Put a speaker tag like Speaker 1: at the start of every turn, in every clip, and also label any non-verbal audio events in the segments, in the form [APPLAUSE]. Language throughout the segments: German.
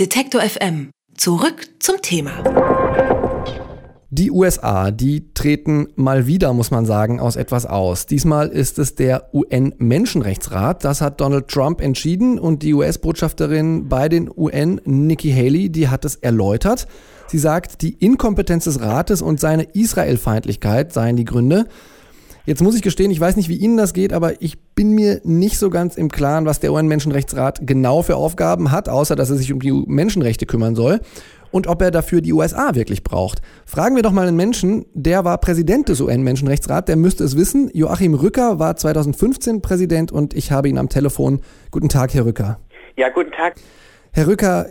Speaker 1: Detektor FM. Zurück zum Thema.
Speaker 2: Die USA, die treten mal wieder, muss man sagen, aus etwas aus. Diesmal ist es der UN-Menschenrechtsrat. Das hat Donald Trump entschieden und die US-Botschafterin bei den UN, Nikki Haley, die hat es erläutert. Sie sagt, die Inkompetenz des Rates und seine Israelfeindlichkeit seien die Gründe. Jetzt muss ich gestehen, ich weiß nicht, wie Ihnen das geht, aber ich bin mir nicht so ganz im Klaren, was der UN-Menschenrechtsrat genau für Aufgaben hat, außer dass er sich um die Menschenrechte kümmern soll und ob er dafür die USA wirklich braucht. Fragen wir doch mal einen Menschen, der war Präsident des UN-Menschenrechtsrats, der müsste es wissen. Joachim Rücker war 2015 Präsident und ich habe ihn am Telefon. Guten Tag, Herr Rücker.
Speaker 3: Ja, guten Tag.
Speaker 2: Herr Rücker,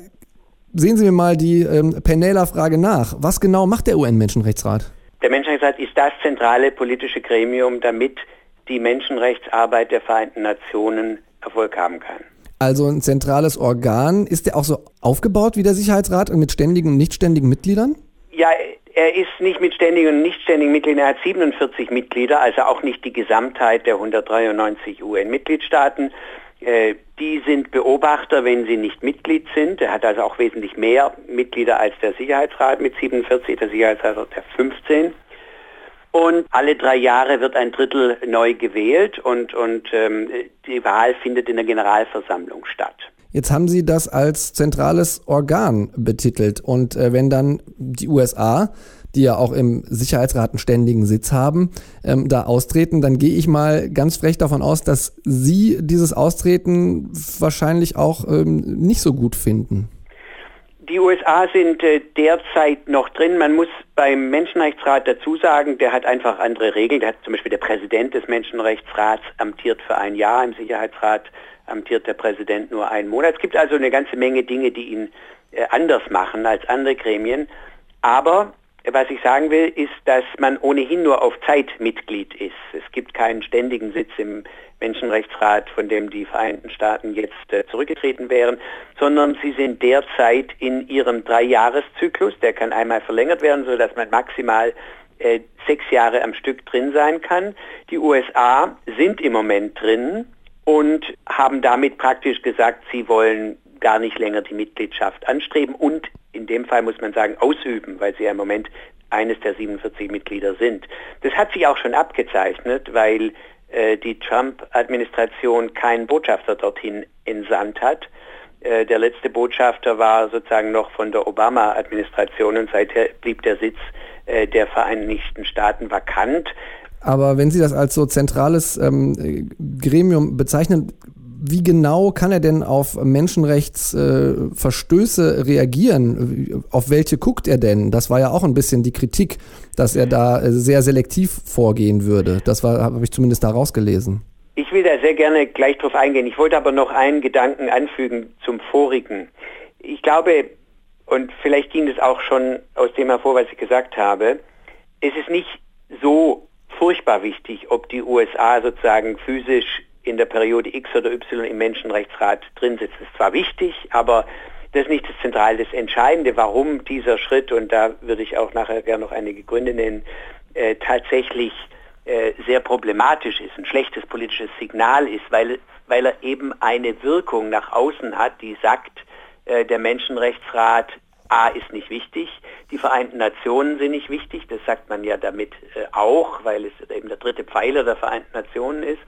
Speaker 2: sehen Sie mir mal die ähm, Penela-Frage nach. Was genau macht der UN-Menschenrechtsrat?
Speaker 3: Der Menschenrechtsrat ist das zentrale politische Gremium, damit die Menschenrechtsarbeit der Vereinten Nationen Erfolg haben kann.
Speaker 2: Also ein zentrales Organ. Ist der auch so aufgebaut wie der Sicherheitsrat mit ständigen und nichtständigen Mitgliedern?
Speaker 3: Ja, er ist nicht mit ständigen und nichtständigen Mitgliedern. Er hat 47 Mitglieder, also auch nicht die Gesamtheit der 193 UN-Mitgliedstaaten. Äh, die sind Beobachter, wenn sie nicht Mitglied sind. Er hat also auch wesentlich mehr Mitglieder als der Sicherheitsrat mit 47, der Sicherheitsrat hat 15. Und alle drei Jahre wird ein Drittel neu gewählt und, und ähm, die Wahl findet in der Generalversammlung statt.
Speaker 2: Jetzt haben Sie das als zentrales Organ betitelt. Und äh, wenn dann die USA die ja auch im Sicherheitsrat einen ständigen Sitz haben, ähm, da austreten, dann gehe ich mal ganz frech davon aus, dass Sie dieses Austreten wahrscheinlich auch ähm, nicht so gut finden.
Speaker 3: Die USA sind äh, derzeit noch drin. Man muss beim Menschenrechtsrat dazu sagen, der hat einfach andere Regeln. Der hat zum Beispiel der Präsident des Menschenrechtsrats amtiert für ein Jahr, im Sicherheitsrat amtiert der Präsident nur einen Monat. Es gibt also eine ganze Menge Dinge, die ihn äh, anders machen als andere Gremien. Aber was ich sagen will, ist, dass man ohnehin nur auf Zeit Mitglied ist. Es gibt keinen ständigen Sitz im Menschenrechtsrat, von dem die Vereinten Staaten jetzt äh, zurückgetreten wären, sondern sie sind derzeit in ihrem Dreijahreszyklus, der kann einmal verlängert werden, sodass man maximal äh, sechs Jahre am Stück drin sein kann. Die USA sind im Moment drin und haben damit praktisch gesagt, sie wollen gar nicht länger die Mitgliedschaft anstreben und in dem Fall muss man sagen ausüben, weil sie ja im Moment eines der 47 Mitglieder sind. Das hat sich auch schon abgezeichnet, weil äh, die Trump-Administration keinen Botschafter dorthin entsandt hat. Äh, der letzte Botschafter war sozusagen noch von der Obama-Administration und seither blieb der Sitz äh, der Vereinigten Staaten vakant.
Speaker 2: Aber wenn Sie das als so zentrales ähm, Gremium bezeichnen, wie genau kann er denn auf Menschenrechtsverstöße äh, reagieren? Auf welche guckt er denn? Das war ja auch ein bisschen die Kritik, dass er da äh, sehr selektiv vorgehen würde. Das habe ich zumindest da rausgelesen.
Speaker 3: Ich will da sehr gerne gleich drauf eingehen. Ich wollte aber noch einen Gedanken anfügen zum vorigen. Ich glaube, und vielleicht ging es auch schon aus dem hervor, was ich gesagt habe, es ist nicht so furchtbar wichtig, ob die USA sozusagen physisch in der Periode X oder Y im Menschenrechtsrat drin sitzt, ist zwar wichtig, aber das ist nicht das Zentrale. Das Entscheidende, warum dieser Schritt, und da würde ich auch nachher gerne noch einige Gründe nennen, äh, tatsächlich äh, sehr problematisch ist, ein schlechtes politisches Signal ist, weil, weil er eben eine Wirkung nach außen hat, die sagt, äh, der Menschenrechtsrat A ist nicht wichtig, die Vereinten Nationen sind nicht wichtig, das sagt man ja damit äh, auch, weil es eben der dritte Pfeiler der Vereinten Nationen ist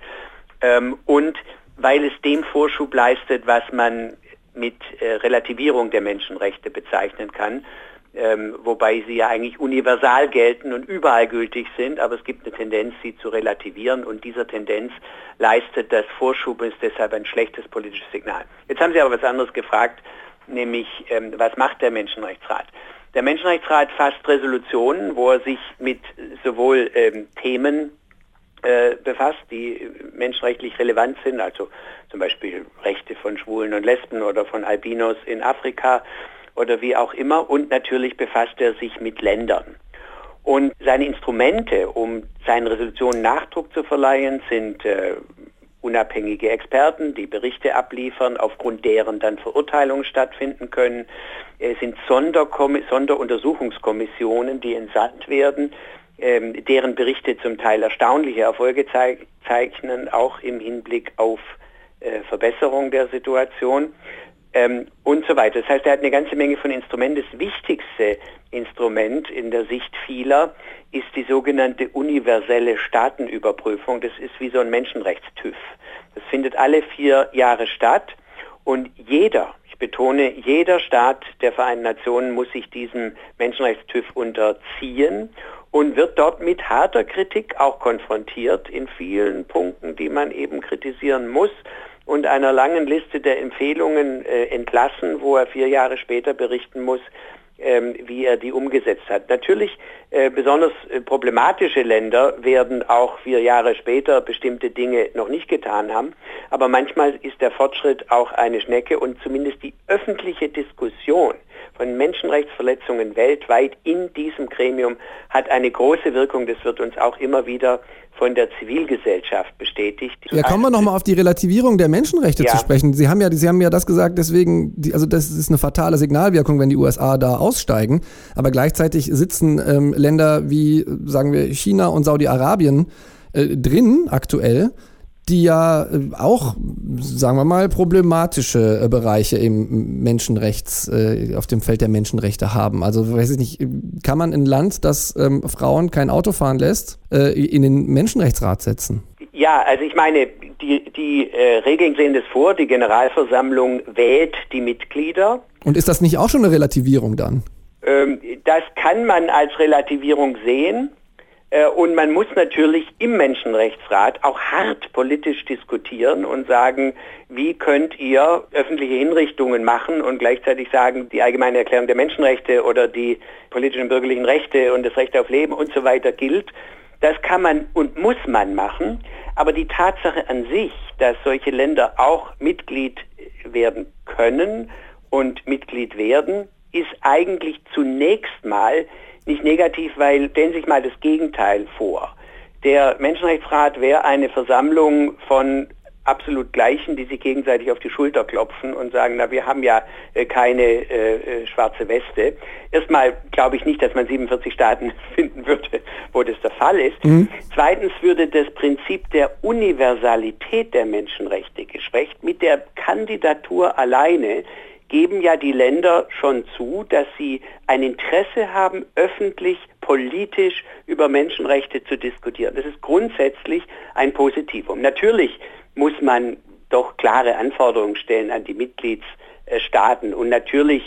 Speaker 3: ähm, und weil es dem Vorschub leistet, was man mit äh, Relativierung der Menschenrechte bezeichnen kann, ähm, wobei sie ja eigentlich universal gelten und überall gültig sind, aber es gibt eine Tendenz, sie zu relativieren und dieser Tendenz leistet das Vorschub ist deshalb ein schlechtes politisches Signal. Jetzt haben Sie aber was anderes gefragt, nämlich ähm, was macht der Menschenrechtsrat? Der Menschenrechtsrat fasst Resolutionen, wo er sich mit sowohl ähm, Themen äh, befasst, die menschenrechtlich relevant sind, also zum Beispiel Rechte von Schwulen und Lesben oder von Albinos in Afrika oder wie auch immer. Und natürlich befasst er sich mit Ländern. Und seine Instrumente, um seinen Resolutionen Nachdruck zu verleihen, sind äh, unabhängige Experten, die Berichte abliefern, aufgrund deren dann Verurteilungen stattfinden können. Es sind Sonderuntersuchungskommissionen, die entsandt werden, ähm, deren Berichte zum Teil erstaunliche Erfolge zeichnen, auch im Hinblick auf äh, Verbesserung der Situation. ähm, und so weiter. Das heißt, er hat eine ganze Menge von Instrumenten. Das wichtigste Instrument in der Sicht vieler ist die sogenannte universelle Staatenüberprüfung. Das ist wie so ein Menschenrechtstüv. Das findet alle vier Jahre statt und jeder, ich betone, jeder Staat der Vereinten Nationen muss sich diesem Menschenrechtstüv unterziehen und wird dort mit harter Kritik auch konfrontiert in vielen Punkten, die man eben kritisieren muss und einer langen Liste der Empfehlungen äh, entlassen, wo er vier Jahre später berichten muss, ähm, wie er die umgesetzt hat. Natürlich äh, besonders äh, problematische Länder werden auch vier Jahre später bestimmte Dinge noch nicht getan haben, aber manchmal ist der Fortschritt auch eine Schnecke und zumindest die öffentliche Diskussion von Menschenrechtsverletzungen weltweit in diesem Gremium hat eine große Wirkung. Das wird uns auch immer wieder von der Zivilgesellschaft bestätigt.
Speaker 2: Ja, kommen wir nochmal auf die Relativierung der Menschenrechte ja. zu sprechen. Sie haben ja, Sie haben ja das gesagt, deswegen, also das ist eine fatale Signalwirkung, wenn die USA da aussteigen. Aber gleichzeitig sitzen ähm, Länder wie, sagen wir, China und Saudi-Arabien äh, drin aktuell die ja äh, auch, sagen wir mal, problematische äh, Bereiche im Menschenrechts, äh, auf dem Feld der Menschenrechte haben. Also weiß ich nicht, kann man ein Land, das ähm, Frauen kein Auto fahren lässt, in den Menschenrechtsrat setzen?
Speaker 3: Ja, also ich meine, die, die äh, Regeln sehen das vor, die Generalversammlung wählt die Mitglieder.
Speaker 2: Und ist das nicht auch schon eine Relativierung dann?
Speaker 3: Ähm, das kann man als Relativierung sehen. Äh, und man muss natürlich im Menschenrechtsrat auch hart politisch diskutieren und sagen, wie könnt ihr öffentliche Hinrichtungen machen und gleichzeitig sagen, die allgemeine Erklärung der Menschenrechte oder die politischen und bürgerlichen Rechte und das Recht auf Leben und so weiter gilt. Das kann man und muss man machen. Aber die Tatsache an sich, dass solche Länder auch Mitglied werden können und Mitglied werden, ist eigentlich zunächst mal nicht negativ, weil stellen Sie sich mal das Gegenteil vor. Der Menschenrechtsrat wäre eine Versammlung von absolut Gleichen, die sich gegenseitig auf die Schulter klopfen und sagen, na, wir haben ja äh, keine äh, äh schwarze Weste. Erstmal glaube ich nicht, dass man 47 Staaten [LAUGHS] finden würde, wo das der Fall ist. Mhm. Zweitens würde das Prinzip der Universalität der Menschenrechte geschwächt. Mit der Kandidatur alleine geben ja die Länder schon zu, dass sie ein Interesse haben, öffentlich, politisch über Menschenrechte zu diskutieren. Das ist grundsätzlich ein Positivum. Natürlich muss man doch klare Anforderungen stellen an die Mitgliedsstaaten und natürlich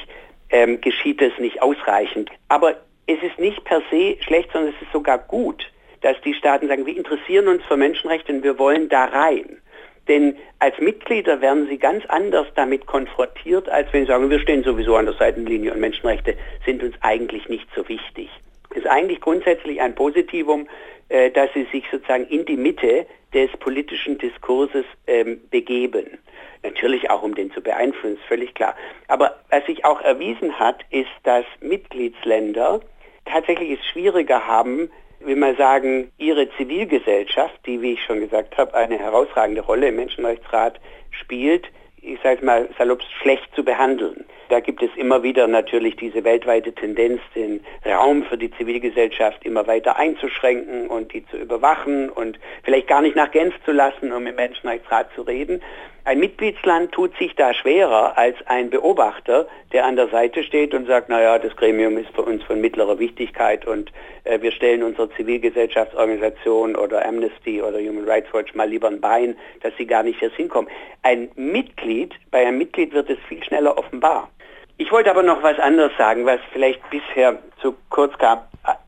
Speaker 3: ähm, geschieht es nicht ausreichend. Aber es ist nicht per se schlecht, sondern es ist sogar gut, dass die Staaten sagen, wir interessieren uns für Menschenrechte und wir wollen da rein. Denn als Mitglieder werden sie ganz anders damit konfrontiert, als wenn sie sagen, wir stehen sowieso an der Seitenlinie und Menschenrechte sind uns eigentlich nicht so wichtig. Es ist eigentlich grundsätzlich ein Positivum, äh, dass sie sich sozusagen in die Mitte des politischen Diskurses ähm, begeben. Natürlich auch, um den zu beeinflussen, ist völlig klar. Aber was sich auch erwiesen hat, ist, dass Mitgliedsländer tatsächlich es schwieriger haben, will mal sagen, ihre Zivilgesellschaft, die, wie ich schon gesagt habe, eine herausragende Rolle im Menschenrechtsrat spielt, ich sage mal salopp schlecht zu behandeln. Da gibt es immer wieder natürlich diese weltweite Tendenz, den Raum für die Zivilgesellschaft immer weiter einzuschränken und die zu überwachen und vielleicht gar nicht nach Genf zu lassen, um im Menschenrechtsrat zu reden. Ein Mitgliedsland tut sich da schwerer als ein Beobachter, der an der Seite steht und sagt, naja, das Gremium ist für uns von mittlerer Wichtigkeit und äh, wir stellen unserer Zivilgesellschaftsorganisation oder Amnesty oder Human Rights Watch mal lieber ein Bein, dass sie gar nicht erst hinkommen. Ein Mitglied, bei einem Mitglied wird es viel schneller offenbar. Ich wollte aber noch was anderes sagen, was vielleicht bisher zu kurz kam.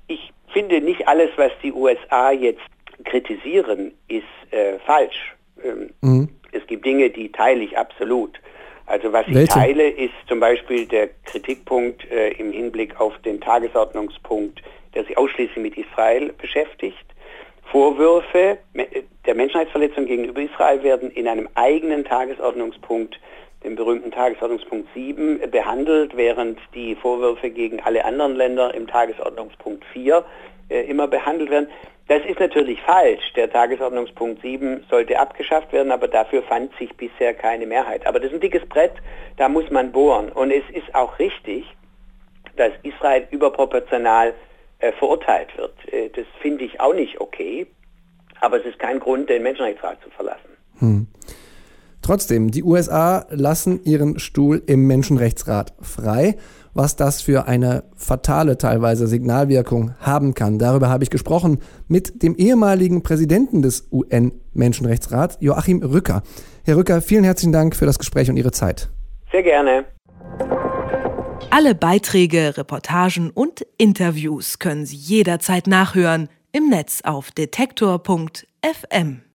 Speaker 3: Ich finde nicht alles, was die USA jetzt kritisieren, ist äh, falsch. Ähm, mhm. Es gibt Dinge, die teile ich absolut. Also was Welche? ich teile, ist zum Beispiel der Kritikpunkt äh, im Hinblick auf den Tagesordnungspunkt, der sich ausschließlich mit Israel beschäftigt. Vorwürfe der Menschenrechtsverletzung gegenüber Israel werden in einem eigenen Tagesordnungspunkt, dem berühmten Tagesordnungspunkt 7, behandelt, während die Vorwürfe gegen alle anderen Länder im Tagesordnungspunkt 4 äh, immer behandelt werden. Das ist natürlich falsch. Der Tagesordnungspunkt 7 sollte abgeschafft werden, aber dafür fand sich bisher keine Mehrheit. Aber das ist ein dickes Brett, da muss man bohren. Und es ist auch richtig, dass Israel überproportional äh, verurteilt wird. Äh, das finde ich auch nicht okay, aber es ist kein Grund, den Menschenrechtsrat zu verlassen. Hm.
Speaker 2: Trotzdem, die USA lassen ihren Stuhl im Menschenrechtsrat frei. Was das für eine fatale teilweise Signalwirkung haben kann, darüber habe ich gesprochen mit dem ehemaligen Präsidenten des UN-Menschenrechtsrats, Joachim Rücker. Herr Rücker, vielen herzlichen Dank für das Gespräch und Ihre Zeit.
Speaker 3: Sehr gerne.
Speaker 1: Alle Beiträge, Reportagen und Interviews können Sie jederzeit nachhören im Netz auf detektor.fm.